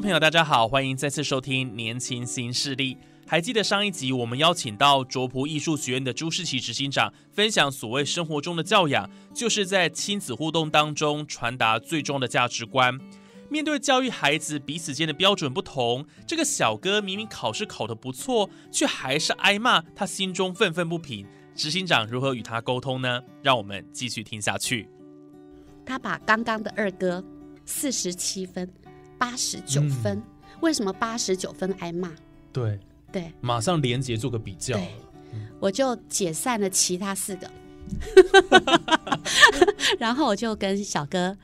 朋友，大家好，欢迎再次收听《年轻新势力》。还记得上一集我们邀请到卓普艺术学院的朱世奇执行长，分享所谓生活中的教养，就是在亲子互动当中传达最终的价值观。面对教育孩子彼此间的标准不同，这个小哥明明考试考得不错，却还是挨骂，他心中愤愤不平。执行长如何与他沟通呢？让我们继续听下去。他把刚刚的二哥四十七分。八十九分，为什么八十九分挨骂？对对，马上连结做个比较。我就解散了其他四个，然后我就跟小哥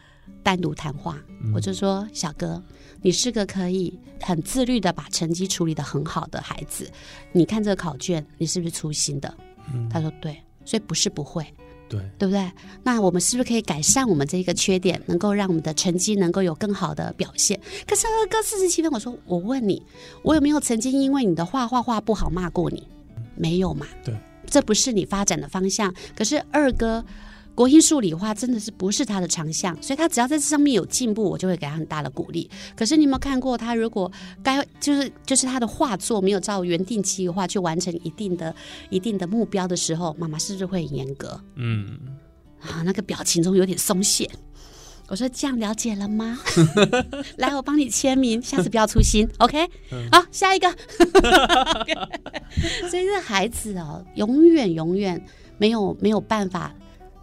单独谈话。我就说：“小哥，你是个可以很自律的把成绩处理的很好的孩子。你看这个考卷，你是不是粗心的？”他说：“对，所以不是不会。”对，对不对？那我们是不是可以改善我们这一个缺点，能够让我们的成绩能够有更好的表现？可是二哥四十七分，我说我问你，我有没有曾经因为你的画画画不好骂过你？没有嘛？对，这不是你发展的方向。可是二哥。国英数理化真的是不是他的长项，所以他只要在这上面有进步，我就会给他很大的鼓励。可是你有没有看过他如果该就是就是他的画作没有照原定计划去完成一定的一定的目标的时候，妈妈是不是会很严格？嗯，啊，那个表情中有点松懈。我说这样了解了吗？来，我帮你签名，下次不要粗心，OK？好，下一个。所以这孩子哦，永远永远没有没有办法。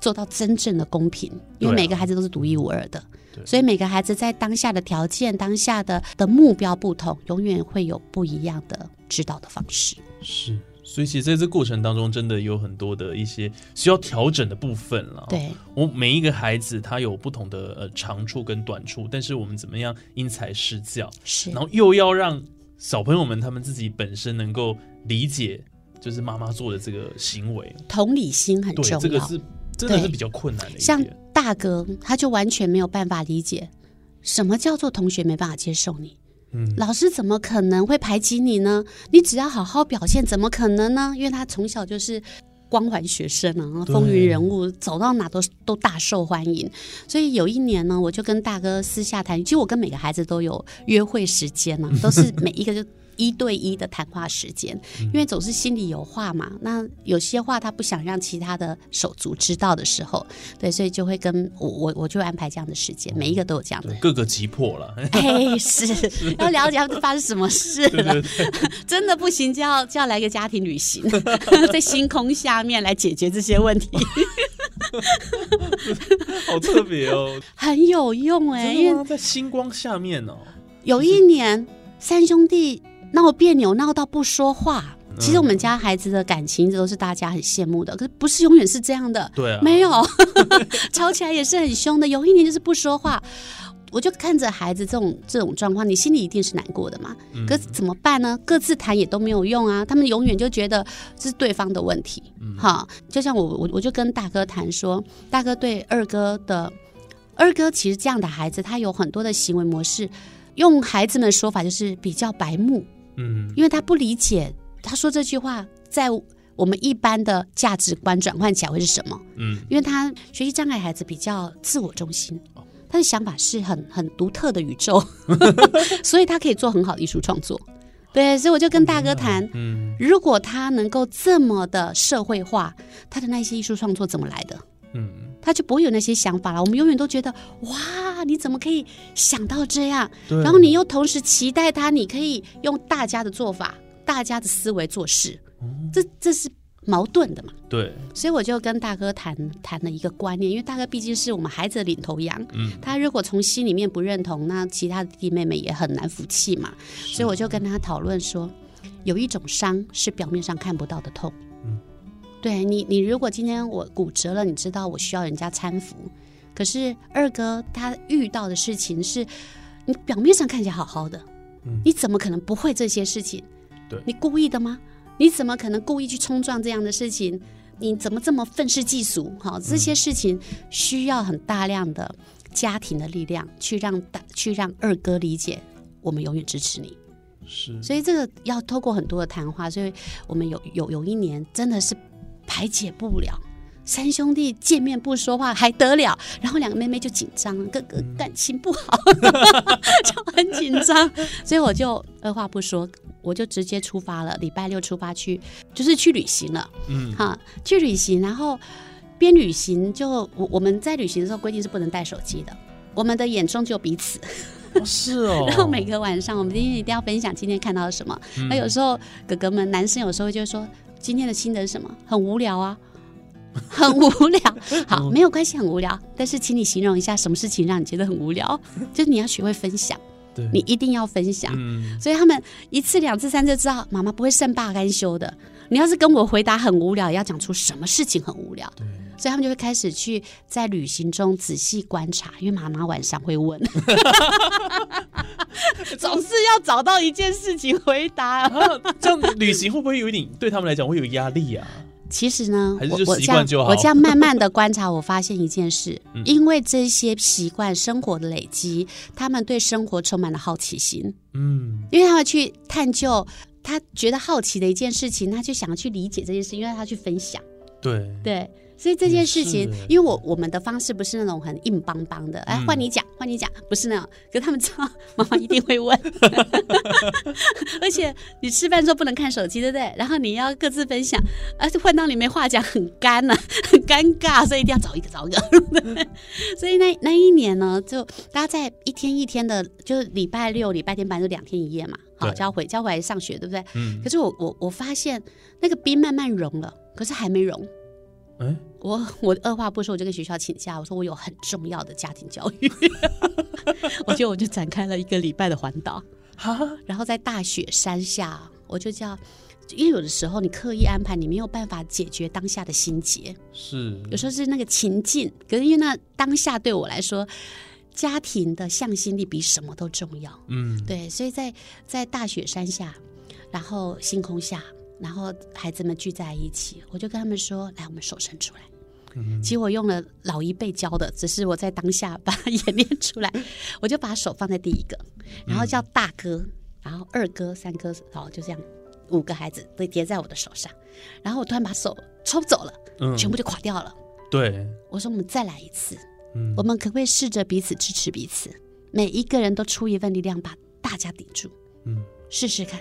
做到真正的公平，因为每个孩子都是独一无二的，所以每个孩子在当下的条件、当下的的目标不同，永远会有不一样的指导的方式。是，所以其实在这过程当中，真的有很多的一些需要调整的部分了。对，我每一个孩子他有不同的呃长处跟短处，但是我们怎么样因材施教，是，然后又要让小朋友们他们自己本身能够理解，就是妈妈做的这个行为，同理心很重要。这个是。真的是比较困难的。像大哥，他就完全没有办法理解什么叫做同学没办法接受你。嗯，老师怎么可能会排挤你呢？你只要好好表现，怎么可能呢？因为他从小就是光环学生啊，风云人物，走到哪都都大受欢迎。所以有一年呢，我就跟大哥私下谈，其实我跟每个孩子都有约会时间呢，都是每一个就。一对一的谈话时间，因为总是心里有话嘛。那有些话他不想让其他的手足知道的时候，对，所以就会跟我我我就安排这样的时间，每一个都有这样的。各个急迫了，哎，是 要了解发生什么事了，真的不行就要就要来个家庭旅行，在星空下面来解决这些问题，好特别哦，很有用哎，因为在星光下面哦，有一年三兄弟。闹别扭，闹到不说话。其实我们家孩子的感情，这都是大家很羡慕的。可是不是永远是这样的。对啊，没有 吵起来也是很凶的。有一年就是不说话，我就看着孩子这种这种状况，你心里一定是难过的嘛。可是怎么办呢？各自谈也都没有用啊。他们永远就觉得是对方的问题。哈，就像我我我就跟大哥谈说，大哥对二哥的二哥，其实这样的孩子，他有很多的行为模式，用孩子们的说法就是比较白目。嗯，因为他不理解，他说这句话在我们一般的价值观转换起来会是什么？嗯，因为他学习障碍孩子比较自我中心，他的想法是很很独特的宇宙，所以他可以做很好的艺术创作。对，所以我就跟大哥谈，嗯，如果他能够这么的社会化，他的那些艺术创作怎么来的？嗯，他就不会有那些想法了。我们永远都觉得，哇，你怎么可以想到这样？然后你又同时期待他，你可以用大家的做法、大家的思维做事。这这是矛盾的嘛。对，所以我就跟大哥谈谈了一个观念，因为大哥毕竟是我们孩子的领头羊，嗯，他如果从心里面不认同，那其他的弟弟妹妹也很难服气嘛。所以我就跟他讨论说，有一种伤是表面上看不到的痛。嗯对你，你如果今天我骨折了，你知道我需要人家搀扶，可是二哥他遇到的事情是，你表面上看起来好好的，嗯你怎么可能不会这些事情？对你故意的吗？你怎么可能故意去冲撞这样的事情？你怎么这么愤世嫉俗？好，这些事情需要很大量的家庭的力量去让大去让二哥理解，我们永远支持你。是，所以这个要透过很多的谈话，所以我们有有有一年真的是排解不了。三兄弟见面不说话还得了，然后两个妹妹就紧张，哥哥感情不好，就很紧张，所以我就二话不说，我就直接出发了。礼拜六出发去，就是去旅行了。嗯，哈，去旅行，然后边旅行就我我们在旅行的时候规定是不能带手机的，我们的眼中只有彼此。哦是哦，然后每个晚上我们今天一定要分享今天看到了什么。嗯那、有时候哥哥们男生有时候就说今天的心得是什么？很无聊啊。很无聊，好，没有关系，很无聊。但是，请你形容一下什么事情让你觉得很无聊？就是你要学会分享，对，你一定要分享。嗯，所以他们一次、两次、三次知道妈妈不会善罢甘休的。你要是跟我回答很无聊，也要讲出什么事情很无聊。对，所以他们就会开始去在旅行中仔细观察，因为妈妈晚上会问，总是要找到一件事情回答。啊，这样旅行会不会有一点对他们来讲会有压力啊？其实呢，还是就我我这样习惯就好。我这样慢慢的观察，我发现一件事，嗯。因为这些习惯生活的累积，他们对生活充满了好奇心，嗯，因为他们去探究。他觉得好奇的一件事情，他就想要去理解这件事，因为他去分享。对，对，所以这件事情，因为我我们的方式不是那种很硬邦邦的，哎嗯，换你讲，换你讲，不是那种。可是他们知道妈妈一定会问，而且你吃饭的时候不能看手机，对不对？然后你要各自分享，而且换到你没话讲，很干呐、很尴尬，所以一定要找一个找一个。对 所以那那一年呢，就大家在一天一天的，就是礼拜六、礼拜天，本来就两天一夜嘛，好对就要回就要回来上学，对不对？嗯可，是我我我发现那个冰慢慢融了，可是还没融。哎，我我二话不说，我就跟学校请假，我说我有很重要的家庭教育，我就我就展开了一个礼拜的环岛，哈，然后在大雪山下，我就叫，因为有的时候你刻意安排，你没有办法解决当下的心结，是，有时候是那个情境，可是因为那当下对我来说，家庭的向心力比什么都重要，嗯，对，所以在在大雪山下，然后星空下，然后孩子们聚在一起，我就跟他们说：“来，我们手伸出来。”其实我用了老一辈教的，只是我在当下把它演练出来。我就把手放在第一个，然后叫大哥，然后二哥、三哥，然后就这样五个孩子都叠在我的手上，然后我突然把手抽走了，嗯全部就垮掉了。对，我说：“我们再来一次。”嗯我们可不可以试着彼此支持彼此？每一个人都出一份力量，把大家顶住，嗯，试试看，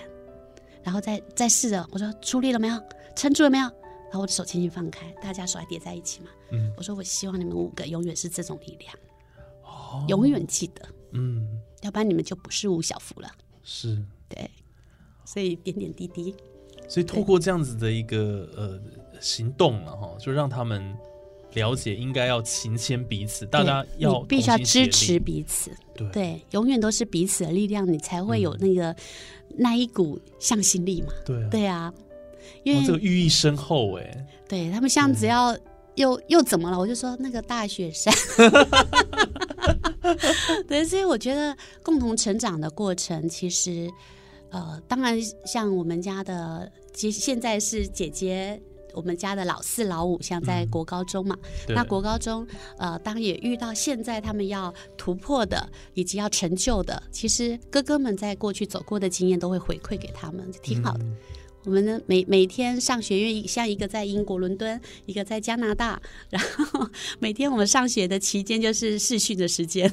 然后再再试着，我说出力了没有？撑住了没有？然后我的手轻轻放开，大家手还叠在一起嘛。嗯我说我希望你们五个永远是这种力量，哦永远记得，嗯，要不然你们就不是吴小福了。是，对，所以点点滴滴，所以透过这样子的一个呃行动了哈，就让他们了解应该要勤谦彼此，大家要必须要支持，彼此，对。对，永远都是彼此的力量，你才会有那个、那一股向心力嘛。对啊，对啊，因哇，为这个寓意深厚哎，对他们像只要又又怎么了，我就说那个大雪山。对，所以我觉得共同成长的过程，其实呃，当然像我们家的，其实现在是姐姐。我们家的老四、老五，像在嗯国高中嘛，对那国高中，呃，当也遇到现在他们要突破的，以及要成就的，其实哥哥们在过去走过的经验都会回馈给他们，挺好的。嗯我们呢每每天上学，因为像一个在英国伦敦，一个在加拿大，然后每天我们上学的期间就是试训的时间，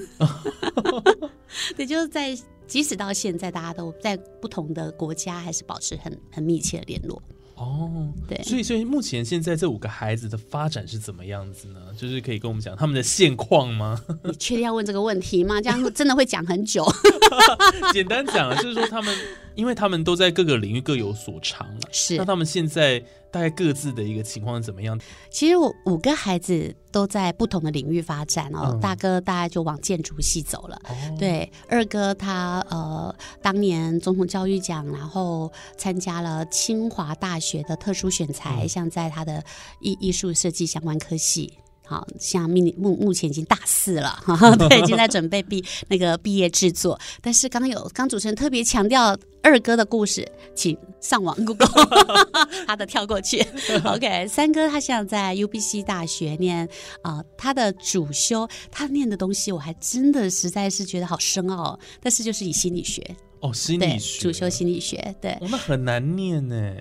对，就是在即使到现在，大家都在不同的国家，还是保持很很密切的联络。哦，对所以所以目前现在这五个孩子的发展是怎么样子呢？就是可以跟我们讲他们的现况吗？你确定要问这个问题吗？这样真的会讲很久。简单讲，就是说他们，因为他们都在各个领域各有所长了。是那他们现在大概各自的一个情况是怎么样？其实我五个孩子都在不同的领域发展哦。嗯大哥大概就往建筑系走了，哦，对，二哥他呃当年总统教育奖，然后参加了清华大学的特殊选材，嗯像在他的艺艺术设计相关科系。好像目目目前已经大四了，哈，对，已经在准备毕那个毕业制作。但是刚有刚主持人特别强调二哥的故事，请上网 Google 他的跳过去。OK，三哥他现在在 UBC 大学念啊、呃他的主修他念的东西我还真的实在是觉得好深奥、哦，但是就是以心理学，哦，心，理学主修心理学，对，哦，那很难念呢，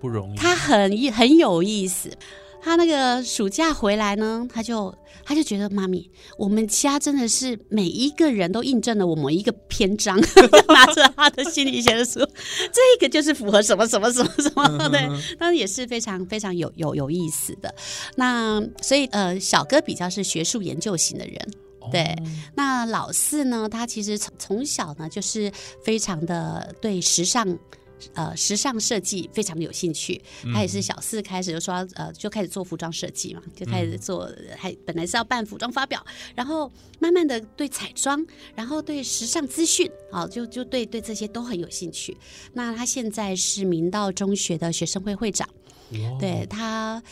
不容易。他很很有意思。他那个暑假回来呢，他就他就觉得妈咪，我们家真的是每一个人都印证了我们一个篇章，拿着他的心理学的书，这个就是符合什么什么什么什么，对，当然也是非常非常有有有意思的。那所以呃，小哥比较是学术研究型的人，哦对，那老四呢，他其实从从小呢就是非常的对时尚。呃，时尚设计非常的有兴趣，他也是小四开始就说呃，就开始做服装设计嘛，就开始做，还本来是要办服装发表，然后慢慢的对彩妆，然后对时尚资讯，啊，就就对对这些都很有兴趣。那他现在是明道中学的学生会会长，对他。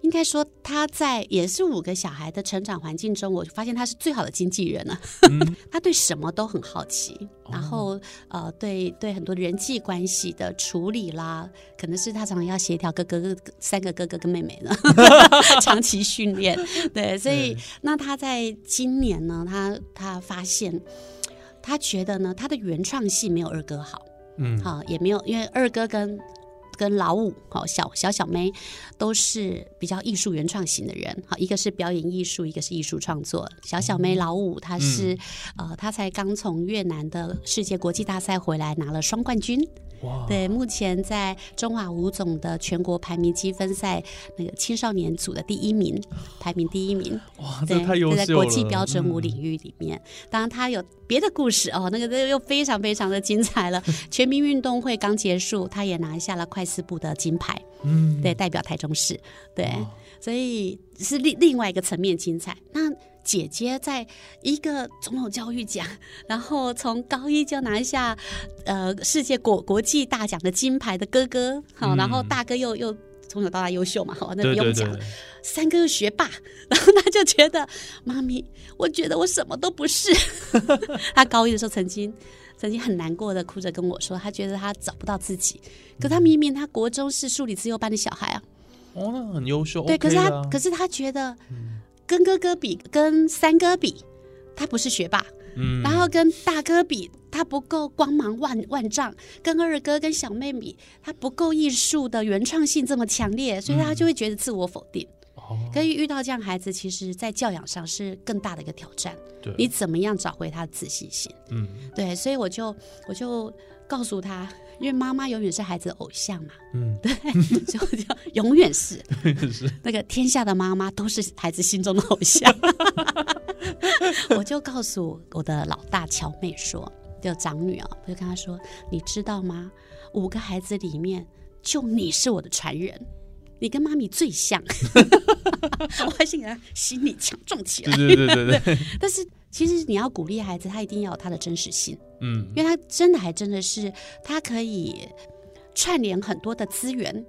应该说，他在也是五个小孩的成长环境中，我就发现他是最好的经纪人了、他对什么都很好奇，然后呃，对对很多人际关系的处理啦，可能是他常常要协调哥哥三个哥哥跟妹妹呢，长期训练。对，所以那他在今年呢，他他发现，他觉得呢，他的原创性没有二哥好。嗯，好、也没有，因为二哥跟跟老五，好、小小小妹都是比较艺术原创型的人，好，一个是表演艺术，一个是艺术创作。小小妹老五她是、呃，她才刚从越南的世界国际大赛回来，拿了双冠军。哇，对，目前在中华舞总的全国排名积分赛那个青少年组的第一名，排名第一名。哇，这对，太优秀了，在国际标准舞嗯领域里面。当然，他有别的故事哦，那个又非常非常的精彩了。全民运动会刚结束，他也拿下了快四部的金牌，嗯，对，代表台中市，对，哇所以是另另外一个层面精彩。那姐姐在一个总统教育奖，然后从高一就拿下呃世界国国际大奖的金牌的哥哥，好，然后嗯大哥又又从小到大优秀嘛，好，那不用讲。对，，三个学霸，然后他就觉得妈咪，我觉得我什么都不是。他高一的时候曾经曾经很难过的哭着跟我说，他觉得他找不到自己。可他明明他国中是数理自由班的小孩啊，哦，那很优秀，对，可是他、啊可是他觉得跟哥哥比，跟三哥比，他不是学霸，嗯，然后跟大哥比，他不够光芒万万丈；跟二哥、跟小妹比，他不够艺术的原创性这么强烈，所以他就会觉得自我否定。哦，可以遇到这样孩子，其实在教养上是更大的一个挑战。对，你怎么样找回他的自信心？嗯，对，所以我就我就告诉他，因为妈妈永远是孩子的偶像嘛，嗯，所以我就永远是 是，那个天下的妈妈都是孩子心中的偶像。我就告诉我的老大乔妹说，就长女啊，我就跟她说，你知道吗？五个孩子里面，就你是我的传人。你跟妈咪最像，我还想给他心理强壮起来。对对对对对，但是其实你要鼓励孩子，他一定要有他的真实性，嗯因为他真的还真的是他可以串联很多的资源。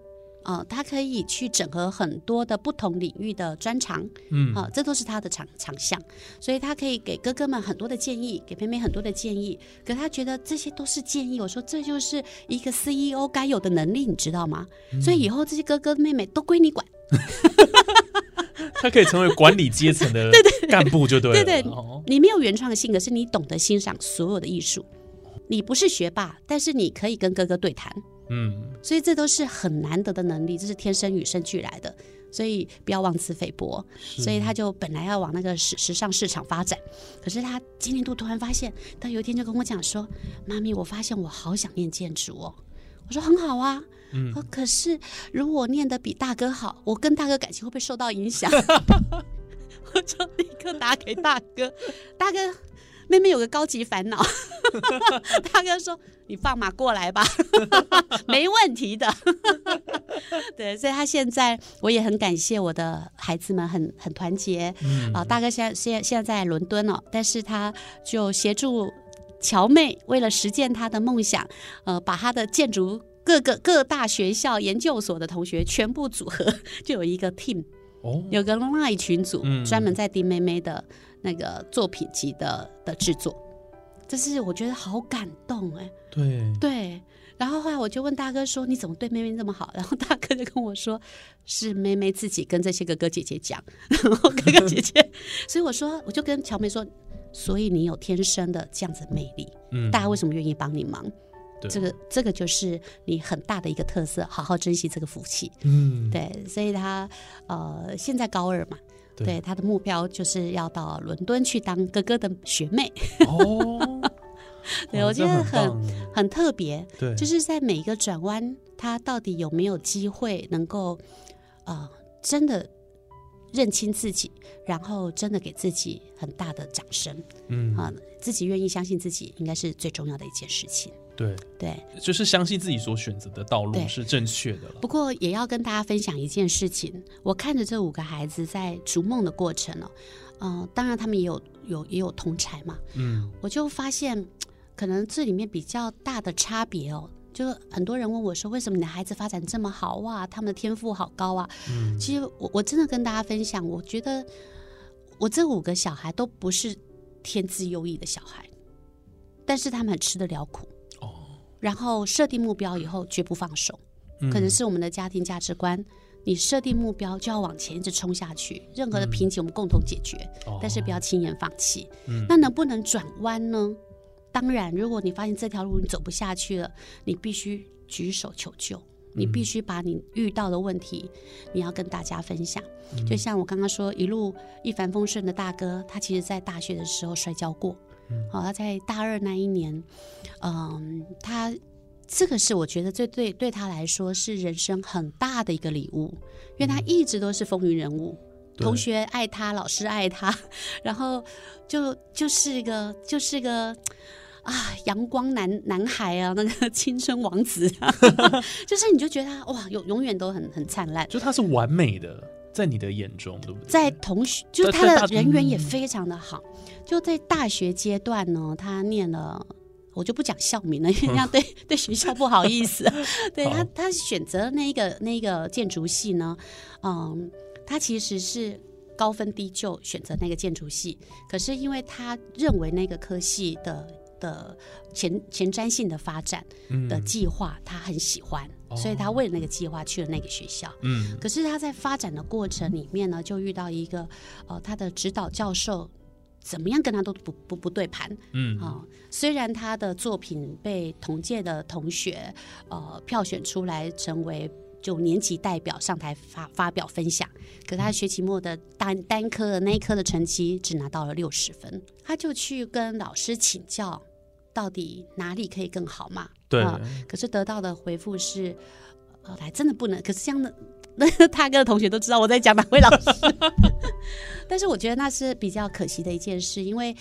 呃，他可以去整合很多的不同领域的专长，嗯啊、这都是他的长长项，所以他可以给哥哥们很多的建议，给妹妹很多的建议。可他觉得这些都是建议，我说这就是一个 CEO 该有的能力，你知道吗？所以以后这些哥哥妹妹都归你管。他可以成为管理阶层的 干部就对了，对对哦你没有原创性，可是你懂得欣赏所有的艺术。你不是学霸，但是你可以跟哥哥对谈，嗯，所以这都是很难得的能力，这是天生与生俱来的。所以不要妄自菲薄。所以他就本来要往那个时时尚市场发展，可是他今年度突然发现，他有一天就跟我讲说：“妈咪，我发现我好想念建筑哦。”我说：“很好啊。”嗯哦，可是如果念得比大哥好，我跟大哥感情会不会受到影响？我就立刻打给大哥，大哥，妹妹有个高级烦恼，大哥说：“你放马过来吧，没问题的。”对，所以他现在我也很感谢我的孩子们，很很团结。嗯。啊、大哥现在现现在在伦敦哦，但是他就协助乔妹为了实践她的梦想，呃，把她的建筑各个各大学校研究所的同学全部组合，就有一个 team，哦，有个 line 群组，嗯。专门在盯妹妹的那个作品集的的制作，这是我觉得好感动哎、对，对。然后后来我就问大哥说：“你怎么对妹妹这么好？”然后大哥就跟我说：“是妹妹自己跟这些哥哥姐姐讲，然后哥哥姐姐，所以我说我就跟乔妹说，所以你有天生的这样子的魅力，嗯大家为什么愿意帮你忙？对这个这个就是你很大的一个特色，好好珍惜这个福气。嗯，对，所以他呃现在高二嘛，对。对他的目标就是要到伦敦去当哥哥的学妹，哦，对我觉得很很特别。对，就是在每一个转弯，他到底有没有机会能够呃真的认清自己，然后真的给自己很大的掌声。嗯，啊、自己愿意相信自己，应该是最重要的一件事情。对，对，就是相信自己所选择的道路是正确的了。不过也要跟大家分享一件事情，我看着这五个孩子在逐梦的过程哦，呃，当然他们也有有也有同才嘛，嗯，我就发现，可能这里面比较大的差别哦，就很多人问我说，为什么你的孩子发展这么好哇？他们的天赋好高啊！嗯其实我我真的跟大家分享，我觉得我这五个小孩都不是天资优异的小孩，但是他们很吃得了苦。哦，然后设定目标以后绝不放手，可能是我们的家庭价值观。你设定目标就要往前一直冲下去，任何的瓶颈我们共同解决，哦但是不要轻言放弃。嗯那能不能转弯呢？当然，如果你发现这条路你走不下去了，你必须举手求救，你必须把你遇到的问题，你要跟大家分享。就像我刚刚说，一路一帆风顺的大哥，他其实在大学的时候摔跤过，好、他在大二那一年，嗯，他这个是我觉得最对对他来说是人生很大的一个礼物，因为他一直都是风云人物。对同学爱他，老师爱他，然后就就是一个就是一个啊阳光男男孩啊，那个青春王子啊，就是你就觉得他哇，永永远都很很灿烂。就他是完美的，在你的眼中，对不对？在同学，就是他的人缘也嗯非常的好。就在大学阶段呢，他念了，我就不讲校名了，因为这样对对学校不好意思。对他，他选择那一个那一个建筑系呢，嗯，他其实是高分低就选择那个建筑系，可是因为他认为那个科系的的前前瞻性的发展的嗯计划，他很喜欢，所以他为了那个计划去了那个学校。嗯可是他在发展的过程里面呢，就遇到一个呃，他的指导教授怎么样跟他都不不不对盘嗯啊、虽然他的作品被同届的同学呃票选出来成为。就年级代表上台发发表分享，可他学期末的单单科的那一科的成绩只拿到了六十分，他就去跟老师请教，到底哪里可以更好嘛？对，啊可是得到的回复是，呃，来真的不能。可是这样的，那个他哥的同学都知道我在讲哪位老师，但是我觉得那是比较可惜的一件事，因为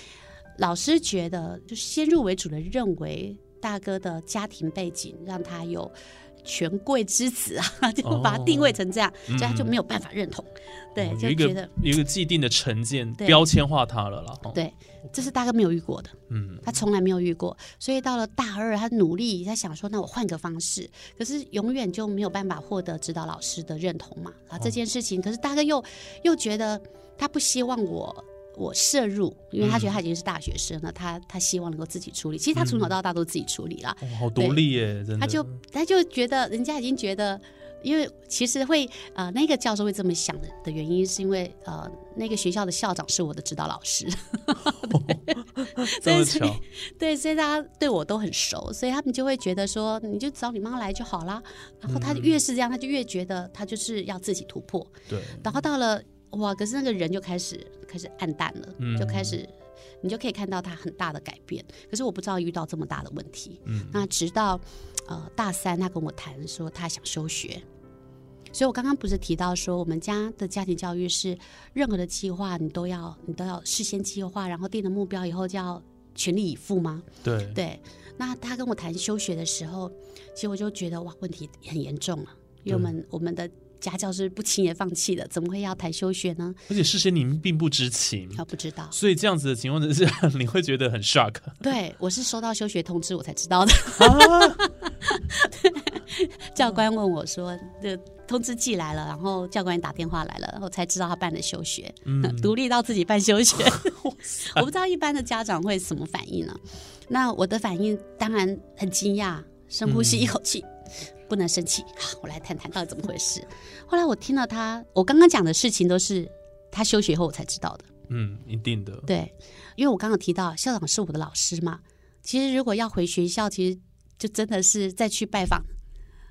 老师觉得就是先入为主的认为大哥的家庭背景让他有。权贵之子啊，就把他定位成这样，所以他就没有办法认同。对，就觉得有一个既定的成见，对标签化他了啦。哦，对，这是大哥没有遇过的。嗯，他从来没有遇过，所以到了大二，他努力他想说，那我换个方式，可是永远就没有办法获得指导老师的认同嘛。啊，这件事情，可是大哥又又觉得他不希望我我摄入，因为他觉得他已经是大学生了，他他希望能够自己处理。其实他从小到大都自己处理啦，哦好独立耶，他就他就觉得人家已经觉得。因为其实会呃，那个教授会这么想的的原因，是因为呃，那个学校的校长是我的指导老师，这么所以巧，对，所以大家对我都很熟，所以他们就会觉得说，你就找你妈来就好啦。然后他越是这样，他就越觉得他就是要自己突破。对，然后到了哇，可是那个人就开始开始暗淡了，嗯就开始你就可以看到他很大的改变。可是我不知道遇到这么大的问题。嗯那直到呃大三，他跟我谈说他想休学。所以我刚刚不是提到说，我们家的家庭教育是任何的计划你都要你都要事先计划，然后定了目标以后就要全力以赴吗？对对，那他跟我谈休学的时候，其实我就觉得哇，问题很严重了，因为我们我们的家教是不轻言放弃的，怎么会要谈休学呢？而且事先你们并不知情，他不知道，所以这样子的情况之下，你会觉得很 shock 对我是收到休学通知我才知道的。啊。教官问我说：“这通知寄来了，然后教官打电话来了，然后才知道他办了休学，嗯 独立到自己办休学。我不知道一般的家长会什么反应呢？那我的反应当然很惊讶，深呼吸一口气，不能生气。好，我来谈谈到底怎么回事。后来我听了他，我刚刚讲的事情都是他休学后我才知道的。嗯，一定的。对，因为我刚刚提到校长是我的老师嘛，其实如果要回学校，其实就真的是再去拜访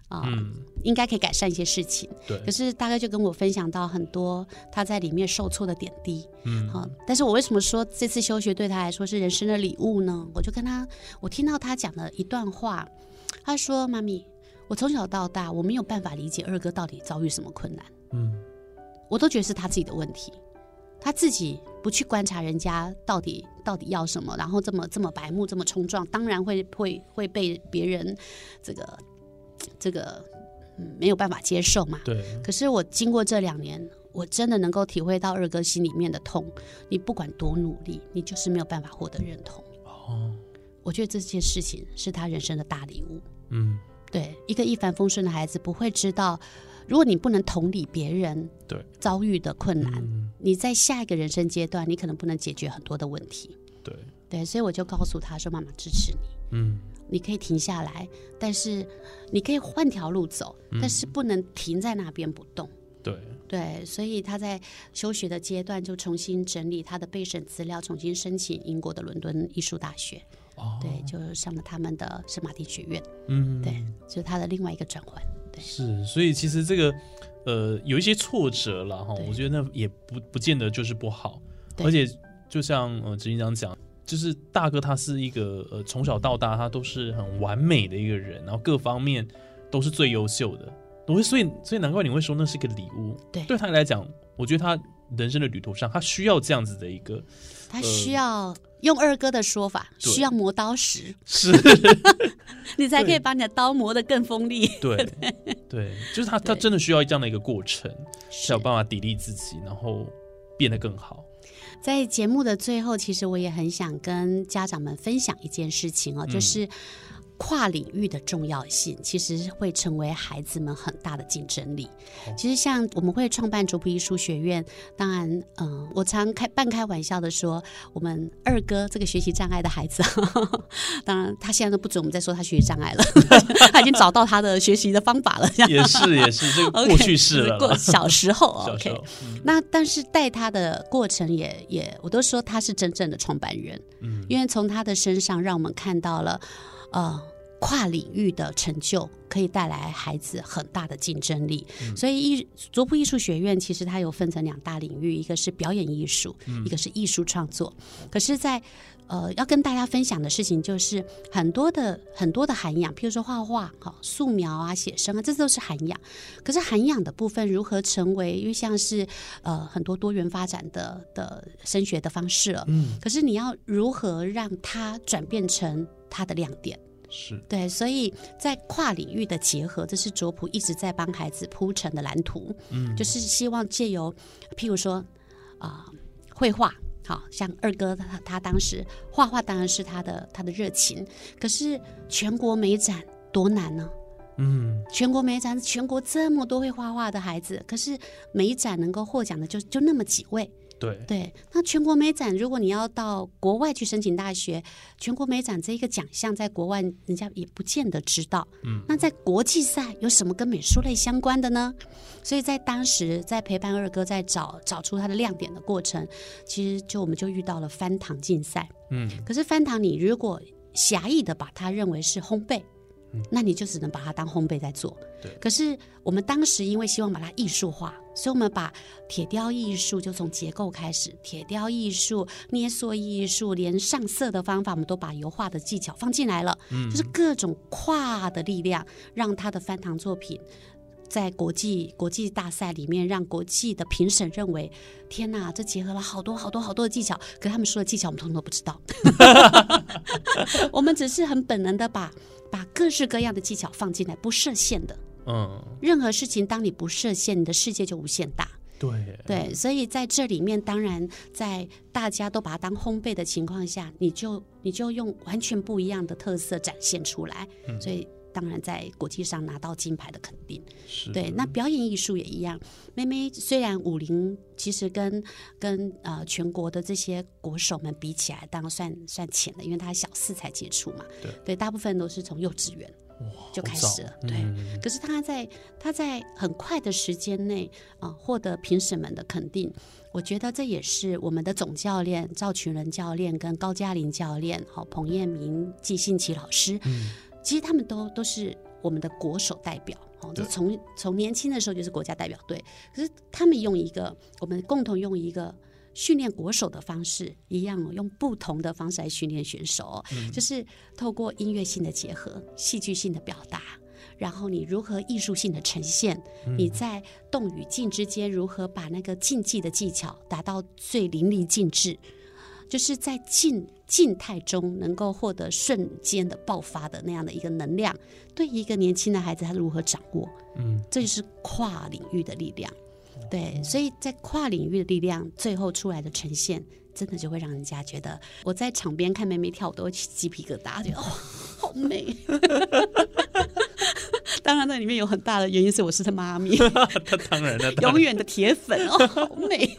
啊。嗯，应该可以改善一些事情。对可，是大概就跟我分享到很多他在里面受挫的点滴。嗯，好、但是我为什么说这次休学对他来说是人生的礼物呢？我就跟他，我听到他讲了一段话，他说：“妈咪，我从小到大我没有办法理解二哥到底遭遇什么困难，嗯，我都觉得是他自己的问题。”他自己不去观察人家到底到底要什么，然后这么这么白目，这么冲撞，当然会会会被别人这个这个嗯没有办法接受嘛。对，可是我经过这两年，我真的能够体会到二哥心里面的痛。你不管多努力，你就是没有办法获得认同。哦，我觉得这件事情是他人生的大礼物。嗯，对一个一帆风顺的孩子，不会知道，如果你不能同理别人对，遭遇的困难，嗯，你在下一个人生阶段，你可能不能解决很多的问题。对，对，所以我就告诉他说：“妈妈支持你，嗯，你可以停下来，但是你可以换条路走，但是不能停在那边不动。”对，对，所以他在休学的阶段就重新整理他的备审资料，重新申请英国的伦敦艺术大学。哦，对，就上了他们的圣马丁学院。嗯，对，就是他的另外一个转换。对，是，所以其实这个呃有一些挫折了哈，我觉得那也不不见得就是不好，对。而且就像呃执行长讲，就是大哥他是一个呃从小到大他都是很完美的一个人，然后各方面都是最优秀的，我会所以所以难怪你会说那是个礼物，对。对他来讲，我觉得他人生的旅途上他需要这样子的一个他需要用二哥的说法，对。需要磨刀石，是，你才可以把你的刀磨得更锋利。对。对，就是他他对。真的需要这样的一个过程，是。才有办法砥砺自己，然后变得更好。在节目的最后，其实我也很想跟家长们分享一件事情哦，嗯。就是跨领域的重要性，其实会成为孩子们很大的竞争力。其实像我们会创办卓普艺术学院，当然，嗯、我常开半开玩笑的说，我们二哥这个学习障碍的孩子，当然他现在都不准我们再说他学习障碍了，他已经找到他的学习的方法了。也是也是，这个 OK，过去式了啦。过小时候，OK 小时候。，嗯那但是带他的过程也也，我都说他是真正的创办人，嗯因为从他的身上让我们看到了，呃，跨领域的成就可以带来孩子很大的竞争力。所以艺卓普艺术学院其实它有分成两大领域，一个是表演艺术，一个是艺术创作。可是在，呃要跟大家分享的事情就是很多的很多的涵养，譬如说画画、好素描啊、写生啊，这都是涵养。可是涵养的部分如何成为，因为像是呃很多多元发展的的升学的方式了，嗯，可是你要如何让它转变成它的亮点？是对，所以在跨领域的结合，这是卓普一直在帮孩子铺成的蓝图，嗯就是希望借由，譬如说啊、绘画。好像二哥他他当时画画当然是他的他的热情，可是全国美展多难呢？嗯全国美展，全国这么多会画画的孩子，可是美展能够获奖的就就那么几位。对对，那全国美展，如果你要到国外去申请大学，全国美展这一个奖项在国外人家也不见得知道。嗯，那在国际赛有什么跟美术类相关的呢？所以在当时在陪伴二哥在找找出他的亮点的过程，其实就我们就遇到了翻糖竞赛。嗯可是翻糖，你如果狭义的把它认为是烘焙，那你就只能把它当烘焙在做。对可是我们当时因为希望把它艺术化，所以我们把铁雕艺术就从结构开始，铁雕艺术、捏塑艺术，连上色的方法，我们都把油画的技巧放进来了，嗯就是各种跨的力量，让他的翻糖作品。在国际国际大赛里面，让国际的评审认为，天哪，这结合了好多好多好多的技巧，可他们说的技巧我们通通都不知道，我们只是很本能的把把各式各样的技巧放进来，不设限的。嗯，任何事情，当你不设限，你的世界就无限大。对对，所以在这里面，当然在大家都把它当烘焙的情况下，你就你就用完全不一样的特色展现出来。所以当然在国际上拿到金牌的肯定。是对，那表演艺术也一样。妹妹虽然舞龄其实跟跟呃全国的这些国手们比起来，当然算算浅的，因为她小四才接触嘛。对大部分都是从幼稚园就开始了。对，嗯可是他在他在很快的时间内啊、获得评审们的肯定，我觉得这也是我们的总教练赵群仁教练跟高嘉玲教练、好、彭彦明、季信奇老师，嗯其实他们都都是我们的国手代表。哦，就对从从年轻的时候就是国家代表队，可是他们用一个我们共同用一个训练国手的方式一样哦，用不同的方式来训练选手哦、就是透过音乐性的结合、戏剧性的表达，然后你如何艺术性的呈现，你在动与静之间如何把那个竞技的技巧达到最淋漓尽致，就是在静静态中能够获得瞬间的爆发的那样的一个能量，对一个年轻的孩子他如何掌握，嗯，这就是跨领域的力量。对，所以在跨领域的力量最后出来的呈现，真的就会让人家觉得，我在场边看妹妹跳我都会起鸡皮疙瘩，觉得哦，好美。当然，那里面有很大的原因是我是他妈咪，他当然了，永远的铁粉哦，好美。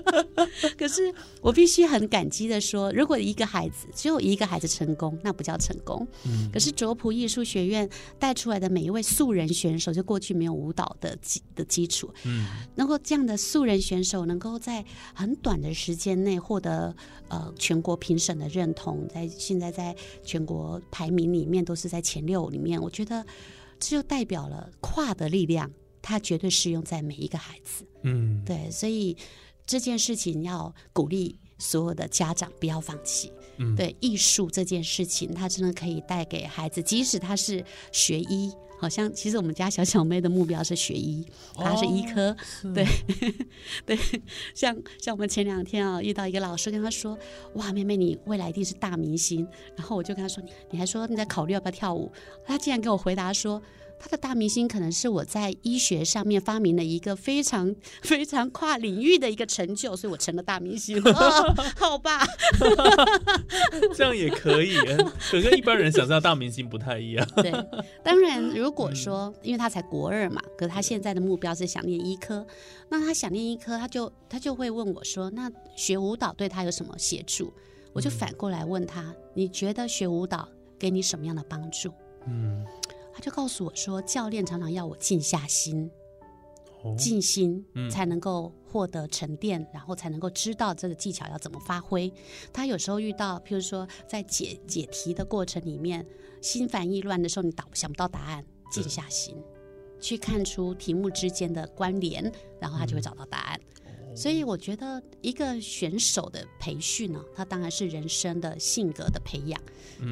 可是我必须很感激的说，如果一个孩子只有一个孩子成功，那不叫成功。嗯。可是卓普艺术学院带出来的每一位素人选手，就过去没有舞蹈的基的基础，嗯。能够这样的素人选手能够在很短的时间内获得呃全国评审的认同，在现在在全国排名里面都是在前六里面，我觉得这就代表了跨的力量，它绝对适用在每一个孩子。嗯，对，所以这件事情要鼓励所有的家长不要放弃。嗯对艺术这件事情，它真的可以带给孩子，即使他是学医，好像其实我们家小小妹的目标是学医，她是医科，对 对，像像我们前两天啊遇到一个老师跟她说，哇，妹妹你未来一定是大明星，然后我就跟她说，你你还说你在考虑要不要跳舞，她竟然给我回答说。他的大明星可能是我在医学上面发明了一个非常 非常跨领域的一个成就，所以我成了大明星。哦、好吧，这样也可以，可跟一般人想象的大明星不太一样。对，当然如果说，因为他才国二嘛，可是他现在的目标是想念医科，那他想念医科，他就他就会问我说，那学舞蹈对他有什么协助？我就反过来问他，你觉得学舞蹈给你什么样的帮助？嗯，他就告诉我说，教练常常要我静下心，哦静心嗯才能够获得沉淀，然后才能够知道这个技巧要怎么发挥。他有时候遇到，譬如说在解解题的过程里面，心烦意乱的时候，你答想不到答案，静下心，去看出题目之间的关联，然后他就会找到答案。所以我觉得一个选手的培训呢，他当然是人生的性格的培养，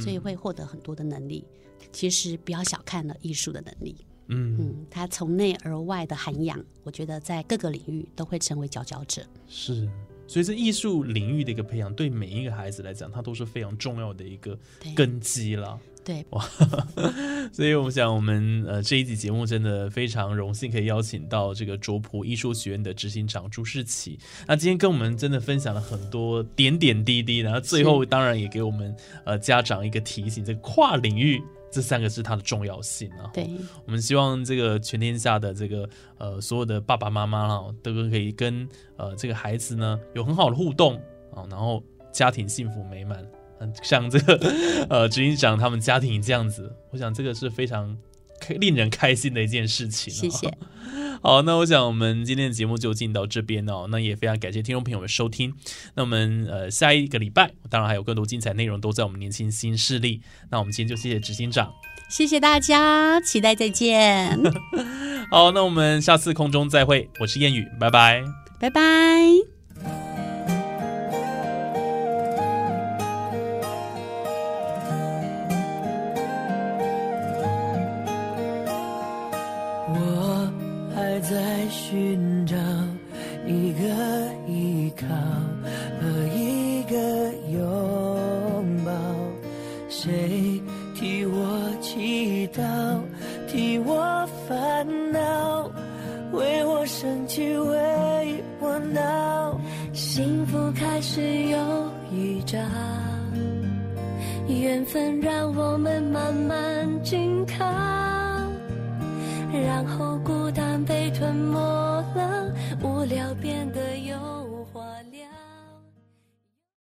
所以会获得很多的能力。其实不要小看了艺术的能力，嗯，嗯，他从内而外的涵养，我觉得在各个领域都会成为佼佼者。是。所以，这艺术领域的一个培养，对每一个孩子来讲，它都是非常重要的一个根基了。对，哇 所以，我想我们呃这一集节目真的非常荣幸，可以邀请到这个卓普艺术学院的执行长朱世奇。那今天跟我们真的分享了很多点点滴滴，然后最后当然也给我们呃家长一个提醒，这个跨领域这三个是它的重要性啊。对，我们希望这个全天下的这个呃所有的爸爸妈妈啊，都可以跟呃这个孩子呢有很好的互动啊，然后家庭幸福美满。嗯，像这个呃执行长他们家庭这样子，我想这个是非常开 令人开心的一件事情、哦。谢谢。好，那我想我们今天的节目就进到这边哦。那也非常感谢听众朋友们收听。那我们呃下一个礼拜，当然还有更多精彩内容都在我们年轻新势力。那我们今天就谢谢执行长。谢谢大家，期待再见，好，那我们下次空中再会。我是谚语，拜拜。拜拜。分让我们慢慢紧靠，然后孤单被吞没了，无聊变。